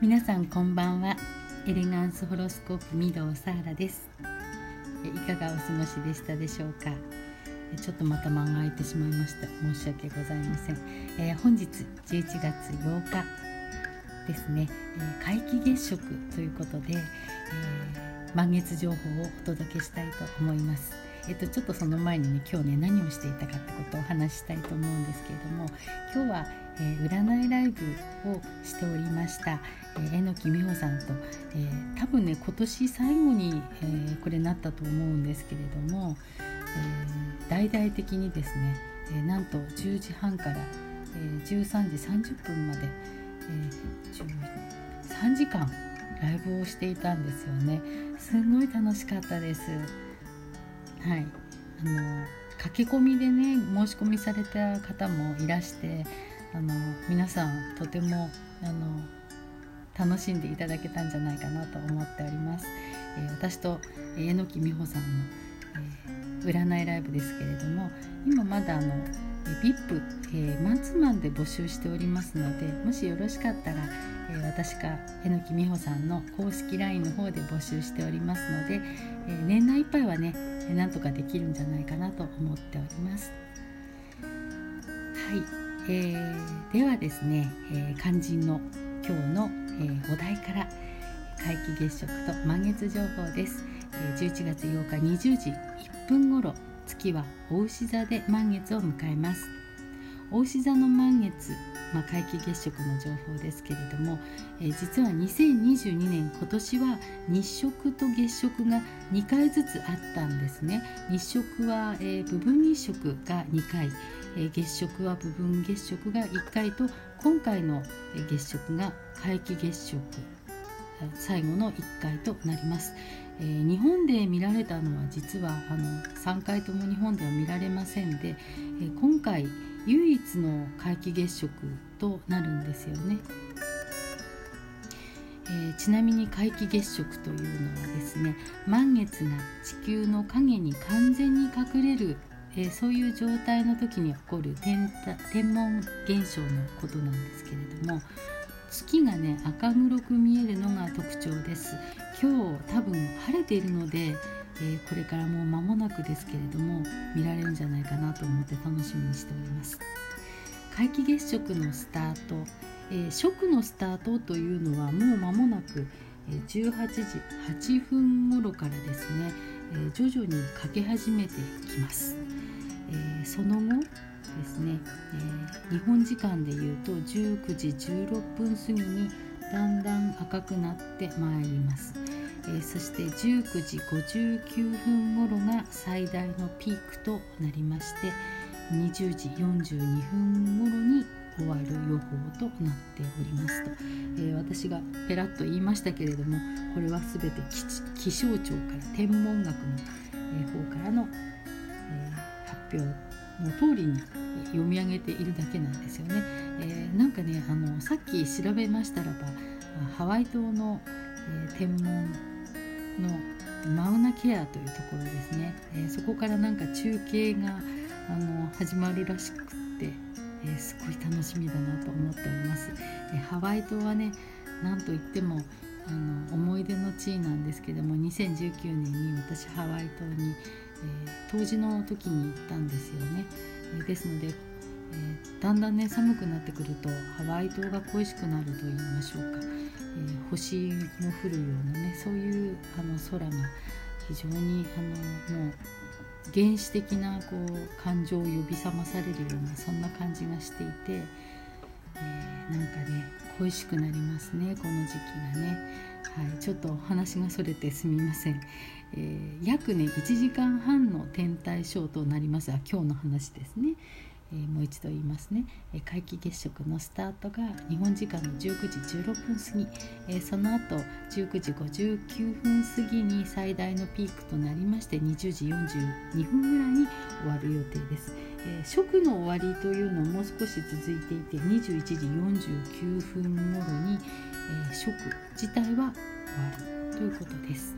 皆さんこんばんは。エレガンスホロスコープ御堂サーラです。いかがお過ごしでしたでしょうか？ちょっとまた間が空いてしまいました。申し訳ございません、えー、本日11月8日ですね、えー、皆既月食ということで、えー、満月情報をお届けしたいと思います。えっと、ちょっとその前にね今日ね何をしていたかってことをお話ししたいと思うんですけれども今日は、えー、占いライブをしておりました、えー、榎木美穂さんと、えー、多分ね今年最後に、えー、これなったと思うんですけれども、えー、大々的にですね、えー、なんと10時半から、えー、13時30分まで、えー、3時間ライブをしていたんですよね。すごい楽しかったです。はい。あの駆け込みでね申し込みされた方もいらしてあの皆さんとてもあの楽しんでいただけたんじゃないかなと思っております、えー、私と榎木美穂さんの、えー、占いライブですけれども今まだあの VIP、えー、マンツーマンで募集しておりますのでもしよろしかったら、えー、私か榎木美穂さんの公式 LINE の方で募集しておりますので、えー、年内いっぱいはねなんとかできるんじゃないかなと思っております。はい、えー、ではですね、えー、肝心の今日の、えー、お題から皆既月食と満月情報です。えー、11月8日20時1分頃月は牡牛座で満月を迎えます。牡牛座の満月まあ、皆既月食の情報ですけれども、えー、実は2022年今年は日食と月食が2回ずつあったんですね日食は、えー、部分日食が2回、えー、月食は部分月食が1回と今回の月食が皆既月食最後の1回となります、えー、日本で見られたのは実はあの3回とも日本では見られませんで、えー、今回唯一の皆既月食となるんですよね。えー、ちなみに皆既月食というのはですね満月が地球の影に完全に隠れる、えー、そういう状態の時に起こる天天文現象のことなんですけれども月がね赤黒く見えるのが特徴です。今日多分晴れているのでえー、これからもう間もなくですけれども見られるんじゃないかなと思って楽しみにしております。皆既月食のスタート、えー、食のスタートというのはもう間もなく18時8分頃からですね、え、徐々にかけ始めてきます、え、その後ですね、えー、日本時間でいうと19時16分過ぎにだんだん赤くなってまいります、えそして19時59分頃が最大のピークとなりまして20時42分頃に終わる予報となっておりますと、えー、私がペラッと言いましたけれどもこれは全て気象庁から天文学の、方からの、えー、発表の通りに読み上げているだけなんですよね。えー、なんかねあのさっき調べましたらばハワイ島の、え天文のマウナケアというところですね、えー、そこからなんか中継があの始まるらしくって、えー、すごい楽しみだなと思っております、えー、ハワイ島はねなんといってもあの思い出の地なんですけども2019年に私ハワイ島に、え冬至の時に行ったんですよね、えですのでえー、だんだんね寒くなってくるとハワイ島が恋しくなると言いましょうか、え、星も降るようなねそういうあの空が非常にあのもう原始的なこう感情を呼び覚まされるようなそんな感じがしていて、えー、なんかね恋しくなりますねこの時期がね。はい、ちょっとお話がそれてすみません、えー、約ね1時間半の天体ショーとなります。あ今日の話ですね、えー、もう一度言いますね、えー、皆既月食のスタートが日本時間の19時16分過ぎ、えー、その後19時59分過ぎに最大のピークとなりまして20時42分ぐらいに終わる予定です、えー、食の終わりというのももう少し続いていて21時49分頃に、えー、食自体は終わるということです。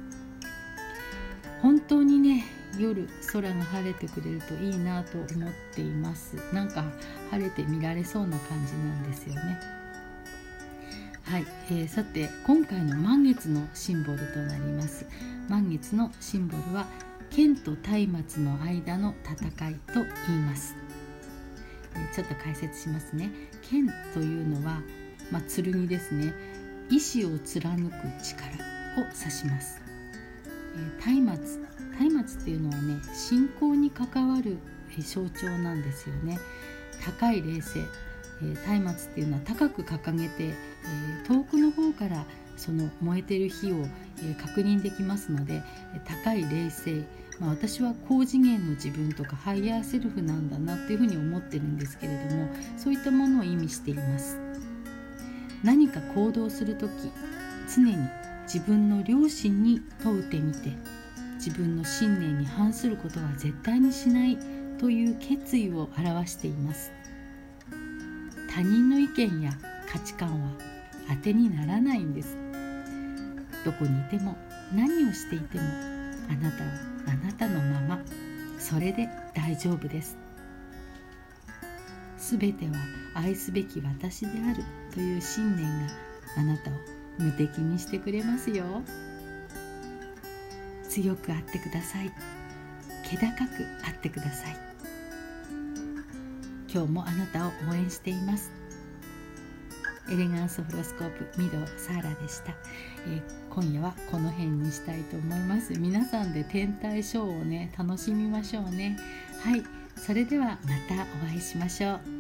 本当にね夜空が晴れてくれるといいなと思っています。なんか晴れて見られそうな感じなんですよね。はい、えー、さて今回の満月のシンボルとなります。満月のシンボルは剣と松明の間の戦いと言います、え、ちょっと解説しますね。剣というのはまあ、剣ですね。意志を貫く力を指します、えー、松明松明っていうのはね信仰に関わる象徴なんですよね。高い霊性松明っていうのは高く掲げて、えー、遠くの方からその燃えてる火を、えー、確認できますので高い霊性、まあ、私は高次元の自分とかハイヤーセルフなんだなっていうふうに思ってるんですけれどもそういったものを意味しています。何か行動する時常に自分の良心に問うてみて自分の信念に反することは絶対にしないという決意を表しています。他人の意見や価値観は当てにならないんです。どこにいても何をしていてもあなたはあなたのままそれで大丈夫です。すべては愛すべき私であるという信念があなたを無敵にしてくれますよ。強くあってください。気高くあってください。今日もあなたを応援しています。エレガンスホロスコープミドサーラでした、えー、今夜はこの辺にしたいと思います。皆さんで天体ショーをね楽しみましょうね。はい。それではまたお会いしましょう。